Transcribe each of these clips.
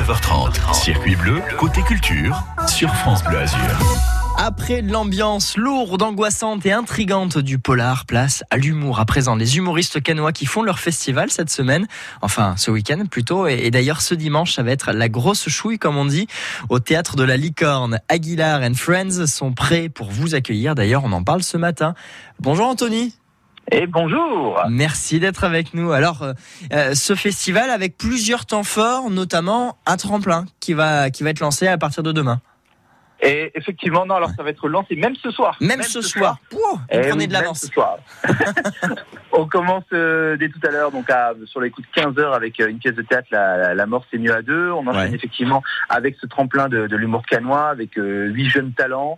9h30. Circuit bleu, côté culture, sur France Bleu Azur. Après l'ambiance lourde, angoissante et intrigante du polar, place à l'humour. À présent, les humoristes canois qui font leur festival cette semaine, enfin ce week-end plutôt, et, d'ailleurs ce dimanche, ça va être la grosse chouille comme on dit, au théâtre de la Licorne. Aguilar and Friends sont prêts pour vous accueillir. D'ailleurs, on en parle ce matin. Bonjour Anthony. Et bonjour. Merci d'être avec nous. Alors, euh, euh, ce festival avec plusieurs temps forts, notamment un tremplin qui va qui va être lancé à partir de demain. Et effectivement, non, alors ça va être lancé même ce soir. Même, ce, soir. soir. Eh prenez de l'avance. On commence euh, dès tout à l'heure, donc à, sur les coups de 15 heures avec euh, une pièce de théâtre, La, la, mort c'est mieux à deux. On enchaîne effectivement avec ce tremplin de, de l'humour canois, avec euh, huit jeunes talents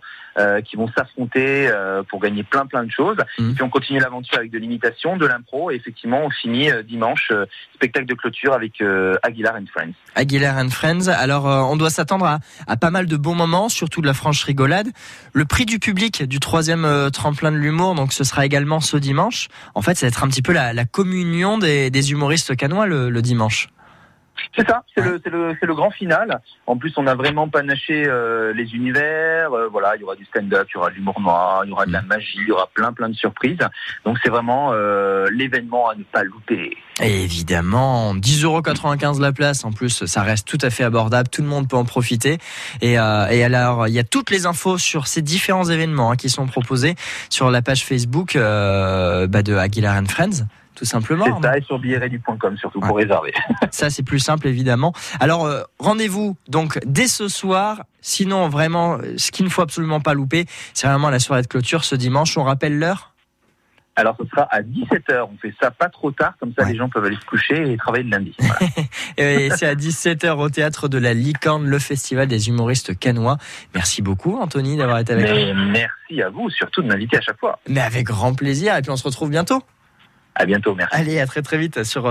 qui vont s'affronter pour gagner plein plein de choses. Mmh. Et puis on continue l'aventure avec de l'imitation, de l'impro, et effectivement on finit dimanche spectacle de clôture avec Aguilar and Friends. Aguilar and Friends. Alors on doit s'attendre à, à, pas mal de bons moments, surtout de la franche rigolade. Le prix du public du troisième tremplin de l'humour, donc ce sera également ce dimanche. En fait, va être un petit peu la, communion des, humoristes canois le, dimanche. C'est ça, c'est le, grand final. En plus, on a vraiment panaché euh, les univers. Euh, voilà, il y aura du stand-up, il y aura de l'humour noir, il y aura de la mm. magie, il y aura plein plein de surprises. Donc c'est vraiment euh, l'événement à ne pas louper. évidemment, 10,95€ la place. En plus, ça reste tout à fait abordable. Tout le monde peut en profiter. Et, alors, il y a toutes les infos sur ces différents événements hein, qui sont proposés sur la page Facebook bah, de Aguilar and Friends tout simplement. C'est ça, et sur billetredu.com surtout pour réserver. Ça, c'est plus simple, évidemment. Alors, euh, rendez-vous donc dès ce soir. Sinon, vraiment, ce qu'il ne faut absolument pas louper, c'est vraiment la soirée de clôture ce dimanche. On rappelle l'heure alors ce sera à 17h, on fait ça pas trop tard, comme ça les gens peuvent aller se coucher et travailler le lundi. et c'est à 17h au théâtre de la Licorne, le festival des humoristes canois. Merci beaucoup Anthony d'avoir été avec nous. Merci à vous surtout de m'inviter à chaque fois. Mais avec grand plaisir et puis on se retrouve bientôt. À bientôt, merci. Allez, à très très vite sur